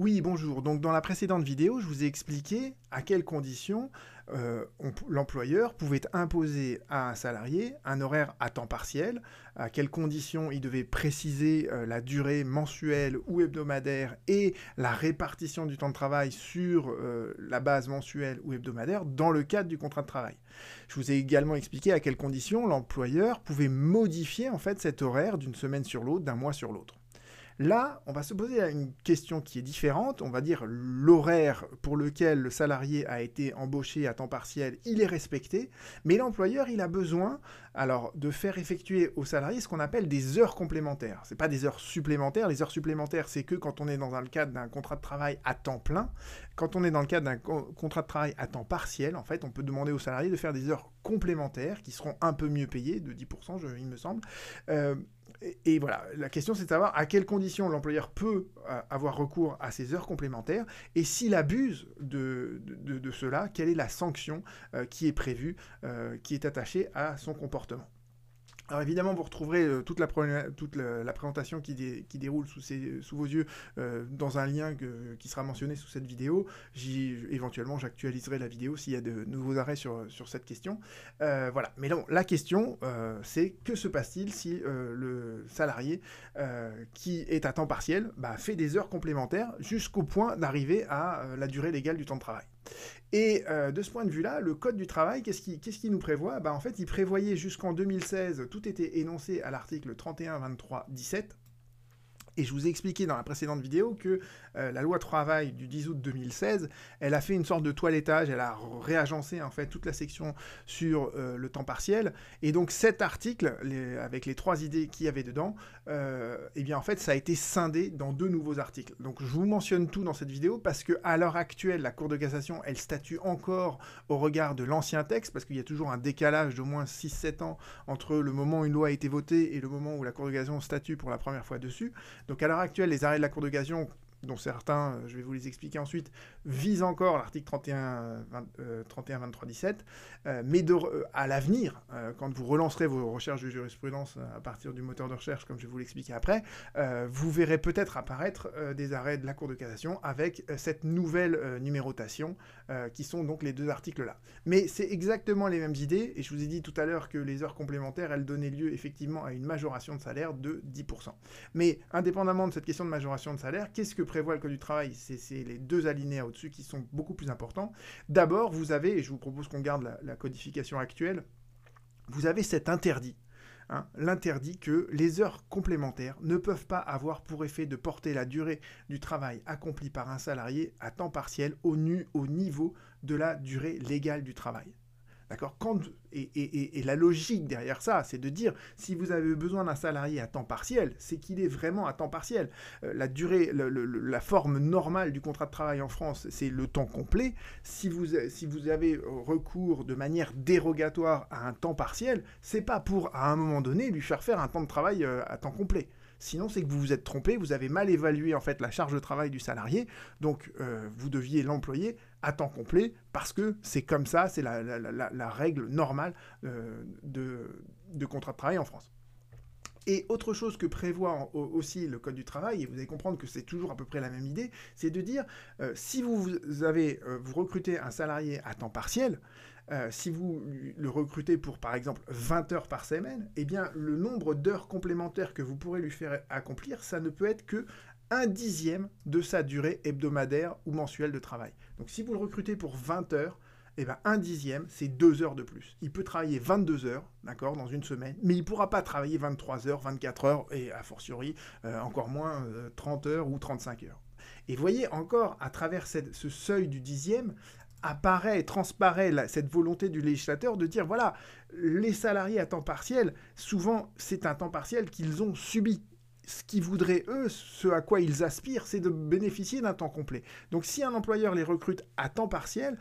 Oui, bonjour. Donc dans la précédente vidéo, je vous ai expliqué à quelles conditions euh, l'employeur pouvait imposer à un salarié un horaire à temps partiel, à quelles conditions il devait préciser euh, la durée mensuelle ou hebdomadaire et la répartition du temps de travail sur euh, la base mensuelle ou hebdomadaire dans le cadre du contrat de travail. Je vous ai également expliqué à quelles conditions l'employeur pouvait modifier en fait cet horaire d'une semaine sur l'autre, d'un mois sur l'autre. Là, on va se poser une question qui est différente. On va dire l'horaire pour lequel le salarié a été embauché à temps partiel, il est respecté, mais l'employeur, il a besoin alors de faire effectuer au salarié ce qu'on appelle des heures complémentaires. Ce pas des heures supplémentaires. Les heures supplémentaires, c'est que quand on est dans le cadre d'un contrat de travail à temps plein, quand on est dans le cadre d'un contrat de travail à temps partiel, en fait, on peut demander au salarié de faire des heures complémentaires qui seront un peu mieux payées, de 10%, il me semble. Euh, et, voilà, la question c'est de savoir à quelles conditions l'employeur peut euh, avoir recours à ces heures complémentaires et s'il abuse de, cela, quelle est la sanction euh, qui est prévue, euh, qui est attachée à son comportement? Alors évidemment, vous retrouverez euh, toute, la, présentation qui, déroule sous, vos yeux euh, dans un lien qui sera mentionné sous cette vidéo. Éventuellement, j'actualiserai la vidéo s'il y a de nouveaux arrêts sur, sur cette question. Euh, voilà. Mais non, la question, c'est que se passe-t-il si le salarié qui est à temps partiel bah, fait des heures complémentaires jusqu'au point d'arriver à la durée légale du temps de travail? Et euh, de ce point de vue-là, le Code du travail, qu'est-ce qu'il nous prévoit? Bah, En fait, il prévoyait jusqu'en 2016, tout était énoncé à l'article 31, 23, 17, et je vous ai expliqué dans la précédente vidéo que euh, la loi travail du 10 août 2016, elle a fait une sorte de toilettage, elle a réagencé en fait toute la section sur euh, le temps partiel. Et donc cet article, avec les trois idées qu'il y avait dedans, euh, eh bien en fait ça a été scindé dans deux nouveaux articles. Donc je vous mentionne tout dans cette vidéo parce que à l'heure actuelle, la Cour de cassation, elle statue encore au regard de l'ancien texte, parce qu'il y a toujours un décalage d'au moins 6-7 ans entre le moment où une loi a été votée et le moment où la Cour de cassation statue pour la première fois dessus. Donc à l'heure actuelle, les arrêts de la Cour de cassation dont certains, euh, je vais vous les expliquer ensuite, visent encore l'article 31, 31, 23, 17, mais euh, à l'avenir, euh, quand vous relancerez vos recherches de jurisprudence à partir du moteur de recherche, comme je vais vous l'expliquer après, vous verrez peut-être apparaître des arrêts de la Cour de cassation avec cette nouvelle numérotation, qui sont donc les deux articles-là. Mais c'est exactement les mêmes idées, et je vous ai dit tout à l'heure que les heures complémentaires, elles donnaient lieu effectivement à une majoration de salaire de 10%. Mais indépendamment de cette question de majoration de salaire, qu'est-ce que prévoit le Code du travail, c'est les deux alinéas au-dessus qui sont beaucoup plus importants. D'abord, vous avez, et je vous propose qu'on garde la, codification actuelle, vous avez cet interdit. Hein, l'interdit que les heures complémentaires ne peuvent pas avoir pour effet de porter la durée du travail accompli par un salarié à temps partiel au, nu, au niveau de la durée légale du travail. D'accord? Et, la logique derrière ça, c'est de dire, si vous avez besoin d'un salarié à temps partiel, c'est qu'il est vraiment à temps partiel. Euh, la durée, la forme normale du contrat de travail en France, c'est le temps complet. Si vous, si vous avez recours de manière dérogatoire à un temps partiel, c'est pas pour, à un moment donné, lui faire faire un temps de travail euh, à temps complet. Sinon, c'est que vous vous êtes trompé, vous avez mal évalué en fait la charge de travail du salarié, donc euh, vous deviez l'employer à temps complet parce que c'est comme ça, c'est la, règle normale euh, de, contrat de travail en France. Et autre chose que prévoit aussi le Code du travail, et vous allez comprendre que c'est toujours à peu près la même idée, c'est de dire euh, si vous avez vous recrutez un salarié à temps partiel, euh, si vous le recrutez pour, par exemple, 20 heures par semaine, eh bien, le nombre d'heures complémentaires que vous pourrez lui faire accomplir, ça ne peut être que un dixième de sa durée hebdomadaire ou mensuelle de travail. Donc, si vous le recrutez pour 20 heures, eh bien, un dixième, c'est deux heures de plus. Il peut travailler 22 heures, d'accord, dans une semaine, mais il ne pourra pas travailler 23 heures, 24 heures, et a fortiori, euh, encore moins 30 euh, heures ou 35 heures. Et voyez encore, à travers ce seuil du dixième, apparaît et transparaît cette volonté du législateur de dire, voilà, les salariés à temps partiel, souvent c'est un temps partiel qu'ils ont subi ce qu'ils voudraient, eux, ce à quoi ils aspirent, c'est de bénéficier d'un temps complet. Donc si un employeur les recrute à temps partiel,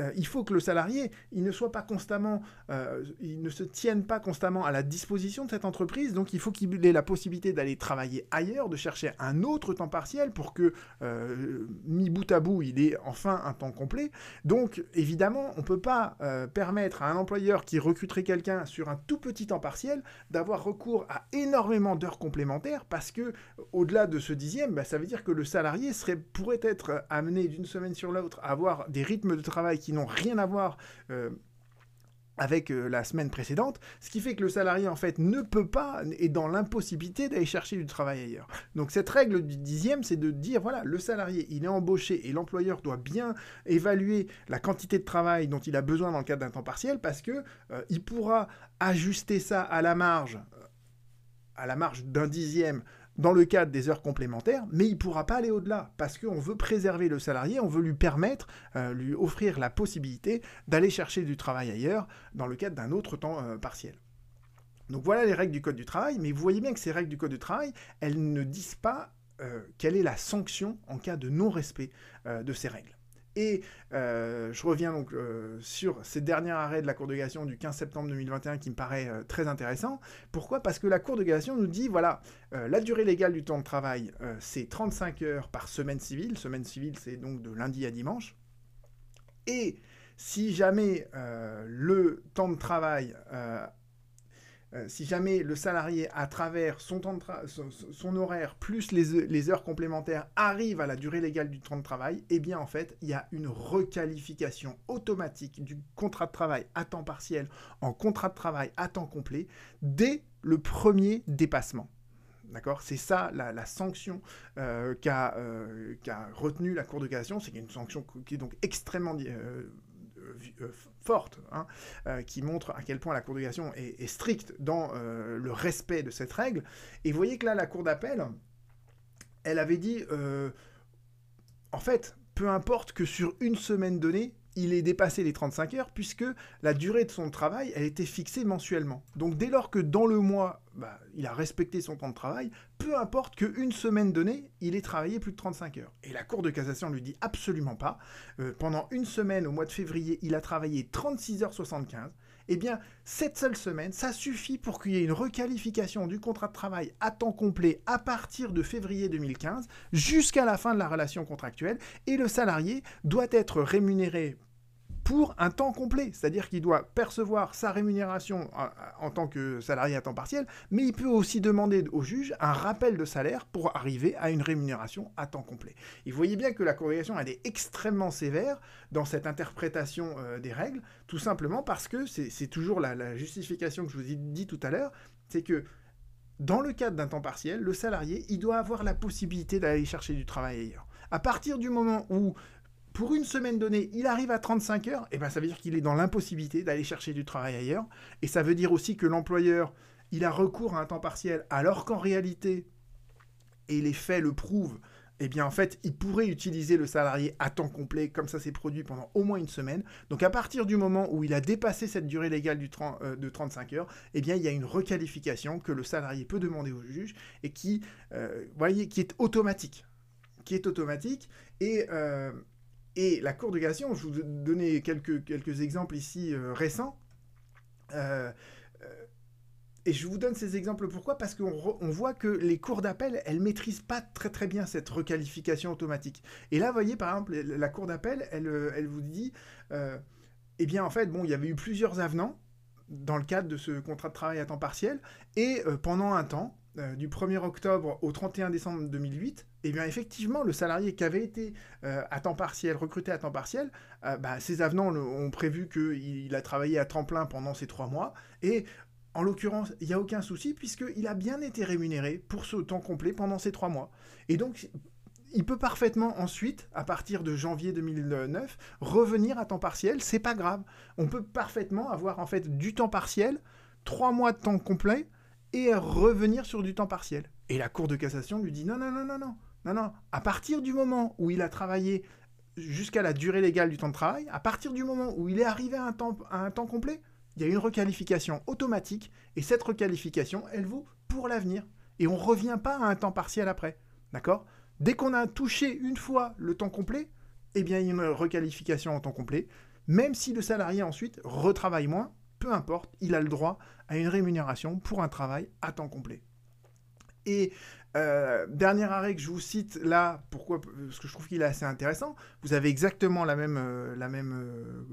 euh, il faut que le salarié, il ne soit pas constamment, euh, il ne se tienne pas constamment à la disposition de cette entreprise, donc il faut qu'il ait la possibilité d'aller travailler ailleurs, de chercher un autre temps partiel pour que, euh, mis bout à bout, il ait enfin un temps complet. Donc évidemment, on ne peut pas permettre à un employeur qui recruterait quelqu'un sur un tout petit temps partiel d'avoir recours à énormément d'heures complémentaires complémentaire parce que au-delà de ce dixième, bah, ça veut dire que le salarié serait, pourrait être amené d'une semaine sur l'autre à avoir des rythmes de travail qui n'ont rien à voir avec euh, la semaine précédente, ce qui fait que le salarié en fait ne peut pas, est dans l'impossibilité d'aller chercher du travail ailleurs. Donc cette règle du dixième, c'est de dire, voilà, le salarié, il est embauché et l'employeur doit bien évaluer la quantité de travail dont il a besoin dans le cadre d'un temps partiel, parce que euh, il pourra ajuster ça à la marge, euh, à la marge d'un dixième dans le cadre des heures complémentaires, mais il ne pourra pas aller au-delà, parce qu'on veut préserver le salarié, on veut lui permettre, euh, lui offrir la possibilité d'aller chercher du travail ailleurs, dans le cadre d'un autre temps euh, partiel. Donc voilà les règles du Code du travail, mais vous voyez bien que ces règles du Code du travail, elles ne disent pas euh, quelle est la sanction en cas de non-respect de ces règles. Et euh, je reviens donc euh, sur ces derniers arrêts de la Cour de cassation du 15 septembre 2021 qui me paraît euh, très intéressant. Pourquoi? Parce que la Cour de cassation nous dit, voilà, la durée légale du temps de travail, c'est 35 heures par semaine civile. Semaine civile, c'est donc de lundi à dimanche. Et si jamais le temps de travail euh, si jamais le salarié, à travers son, temps de son, horaire plus les, heures complémentaires, arrive à la durée légale du temps de travail, eh bien en fait, il y a une requalification automatique du contrat de travail à temps partiel en contrat de travail à temps complet dès le premier dépassement. D'accord? C'est ça la, sanction euh, euh, qu'a retenue la Cour de cassation. C'est une sanction qui est donc extrêmement forte, hein, euh, qui montre à quel point la Cour de cassation est, stricte dans euh, le respect de cette règle. Et vous voyez que là, la Cour d'appel, elle avait dit, en fait, peu importe que sur une semaine donnée, il ait dépassé les 35 heures puisque la durée de son travail, elle était fixée mensuellement. Donc dès lors que dans le mois, bah, il a respecté son temps de travail, peu importe qu'une semaine donnée, il ait travaillé plus de 35 heures. Et la Cour de cassation lui dit absolument pas. Euh, pendant une semaine, au mois de février, il a travaillé 36 heures 75 eh bien, cette seule semaine, ça suffit pour qu'il y ait une requalification du contrat de travail à temps complet à partir de février 2015 jusqu'à la fin de la relation contractuelle, et le salarié doit être rémunéré pour un temps complet. C'est-à-dire qu'il doit percevoir sa rémunération en, tant que salarié à temps partiel, mais il peut aussi demander au juge un rappel de salaire pour arriver à une rémunération à temps complet. Et vous voyez bien que la corrélation, elle est extrêmement sévère dans cette interprétation euh, des règles, tout simplement parce que c'est toujours la, la justification que je vous ai dit tout à l'heure, c'est que dans le cadre d'un temps partiel, le salarié, il doit avoir la possibilité d'aller chercher du travail ailleurs. À partir du moment où pour une semaine donnée, il arrive à 35 heures, et eh ben ça veut dire qu'il est dans l'impossibilité d'aller chercher du travail ailleurs. Et ça veut dire aussi que l'employeur, il a recours à un temps partiel, alors qu'en réalité, et les faits le prouvent, eh bien en fait, il pourrait utiliser le salarié à temps complet, comme ça s'est produit pendant au moins une semaine. Donc à partir du moment où il a dépassé cette durée légale euh, de 35 heures, eh bien il y a une requalification que le salarié peut demander au juge et qui, euh, voyez, qui est automatique. Qui est automatique. Et, euh, et la Cour de cassation, je vous donner quelques, quelques exemples ici euh, récents. Euh, euh, et je vous donne ces exemples pourquoi? Parce qu'on voit que les cours d'appel, elles maîtrisent pas très très bien cette requalification automatique. Et là, vous voyez, par exemple, la Cour d'appel, elle, elle, vous dit, eh bien, en fait, bon, il y avait eu plusieurs avenants dans le cadre de ce contrat de travail à temps partiel, et pendant un temps, euh, du 1er octobre au 31 décembre 2008, eh bien effectivement, le salarié qui avait été euh, à temps partiel, recruté à temps partiel, euh, bah, ces avenants ont prévu qu'il a travaillé à temps plein pendant ces trois mois, et en l'occurrence, il n'y a aucun souci puisqu'il a bien été rémunéré pour ce temps complet pendant ces trois mois. Et donc, il peut parfaitement ensuite, à partir de janvier 2009, revenir à temps partiel, c'est pas grave. On peut parfaitement avoir en fait du temps partiel, trois mois de temps complet, et revenir sur du temps partiel. Et la Cour de cassation lui dit non, non, non, non, non, non, non. À partir du moment où il a travaillé jusqu'à la durée légale du temps de travail, à partir du moment où il est arrivé à un temps, à un temps complet, il y a une requalification automatique, et cette requalification, elle vaut pour l'avenir. Et on revient pas à un temps partiel après. D'accord? Dès qu'on a touché une fois le temps complet, eh bien, une requalification en temps complet, même si le salarié ensuite retravaille moins, peu importe, il a le droit à une rémunération pour un travail à temps complet. Et dernier arrêt que je vous cite là, pourquoi Parce que je trouve qu'il est assez intéressant. Vous avez exactement la même, la même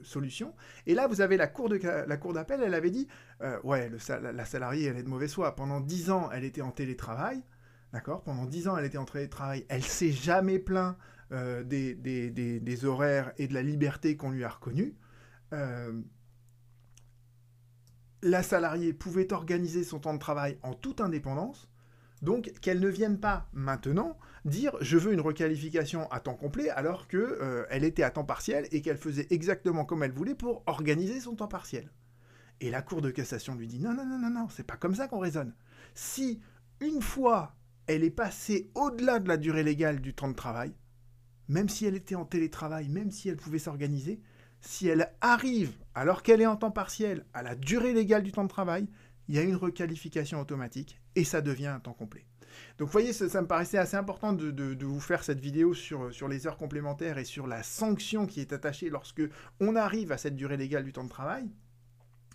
solution. Et là, vous avez la cour d'appel, elle avait dit, ouais, la salariée, elle est de mauvaise foi. Pendant 10 ans, elle était en télétravail. D'accord? Pendant 10 ans, elle était en télétravail. Elle s'est jamais plaint euh, des, des, horaires et de la liberté qu'on lui a reconnue. La salariée pouvait organiser son temps de travail en toute indépendance. Donc qu'elle ne vienne pas maintenant dire je veux une requalification à temps complet alors qu'elle euh, était à temps partiel et qu'elle faisait exactement comme elle voulait pour organiser son temps partiel. Et la Cour de cassation lui dit non, non, non, non, non, c'est pas comme ça qu'on raisonne. Si une fois elle est passée au-delà de la durée légale du temps de travail, même si elle était en télétravail, même si elle pouvait s'organiser, si elle arrive, alors qu'elle est en temps partiel, à la durée légale du temps de travail, il y a une requalification automatique et ça devient un temps complet. Donc vous voyez, ça, me paraissait assez important de, vous faire cette vidéo sur, sur les heures complémentaires et sur la sanction qui est attachée lorsque on arrive à cette durée légale du temps de travail.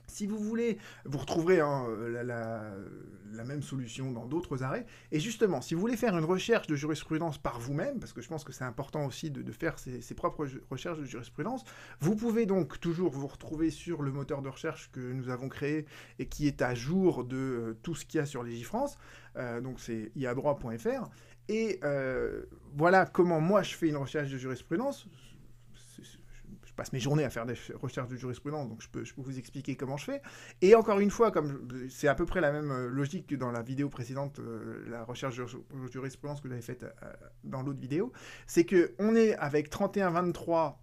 Si vous voulez, vous retrouverez hein, la, même solution dans d'autres arrêts. Et justement, si vous voulez faire une recherche de jurisprudence par vous-même, parce que je pense que c'est important aussi de, faire ses, propres recherches de jurisprudence, vous pouvez donc toujours vous retrouver sur le moteur de recherche que nous avons créé et qui est à jour de euh, tout ce qu'il y a sur Légifrance. Euh, donc c'est iadroit.fr. Et euh, voilà comment moi je fais une recherche de jurisprudence passe mes journées à faire des recherches de jurisprudence, donc je peux, vous expliquer comment je fais. Et encore une fois, comme c'est à peu près la même euh, logique que dans la vidéo précédente, euh, la recherche de jurisprudence que j'avais faite euh, dans l'autre vidéo, c'est que on est avec 3123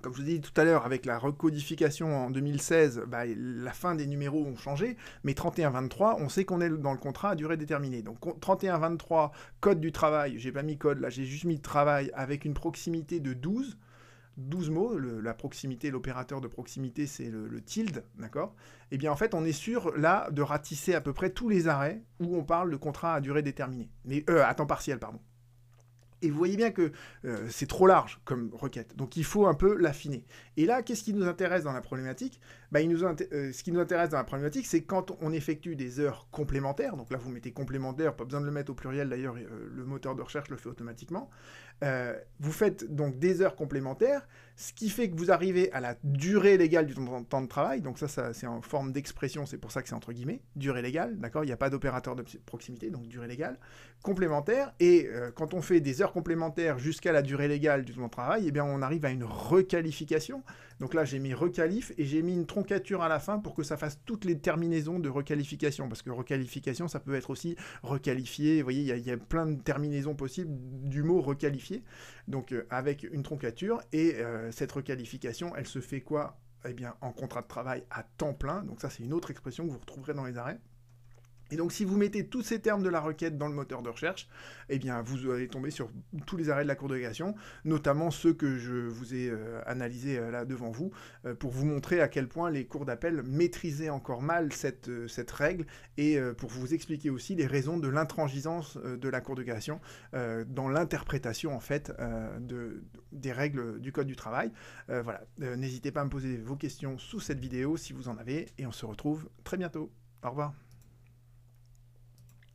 comme je vous ai dit tout à l'heure, avec la recodification en 2016, bah, la fin des numéros ont changé, mais 3123, on sait qu'on est dans le contrat à durée déterminée. Donc 3123, code du travail, j'ai pas mis code là, j'ai juste mis travail avec une proximité de 12. 12 mots, la proximité, l'opérateur de proximité, c'est le, tilde, d'accord? Eh bien, en fait, on est sûr, là, de ratisser à peu près tous les arrêts où on parle de contrat à durée déterminée. Mais, euh, à temps partiel, pardon. Et vous voyez bien que euh, c'est trop large comme requête. Donc il faut un peu l'affiner. Et là, qu'est-ce qui nous intéresse dans la problématique? Bah, il nous euh, Ce qui nous intéresse dans la problématique, c'est quand on effectue des heures complémentaires. Donc là, vous mettez complémentaire, pas besoin de le mettre au pluriel d'ailleurs, euh, le moteur de recherche le fait automatiquement. vous faites donc des heures complémentaires, ce qui fait que vous arrivez à la durée légale du temps de travail. Donc ça, ça c'est en forme d'expression, c'est pour ça que c'est entre guillemets, durée légale, d'accord Il n'y a pas d'opérateur de proximité, donc durée légale, complémentaire. Et quand on fait des heures complémentaire jusqu'à la durée légale du temps de travail, eh bien on arrive à une requalification. Donc là, j'ai mis requalif et j'ai mis une troncature à la fin pour que ça fasse toutes les terminaisons de requalification. Parce que requalification, ça peut être aussi requalifié. Vous voyez, il y, a plein de terminaisons possibles du mot requalifié. Donc euh, avec une troncature. Et euh, cette requalification, elle se fait quoi? Eh bien, en contrat de travail à temps plein. Donc ça, c'est une autre expression que vous retrouverez dans les arrêts. Et donc, si vous mettez tous ces termes de la requête dans le moteur de recherche, eh bien, vous allez tomber sur tous les arrêts de la Cour de régulation, notamment ceux que je vous ai euh, analysés euh, là devant vous, euh, pour vous montrer à quel point les cours d'appel maîtrisaient encore mal cette, règle et pour vous expliquer aussi les raisons de l'intransigeance de la Cour de régulation dans l'interprétation, en fait, de, des règles du Code du travail. voilà, n'hésitez pas à me poser vos questions sous cette vidéo si vous en avez, et on se retrouve très bientôt. Au revoir.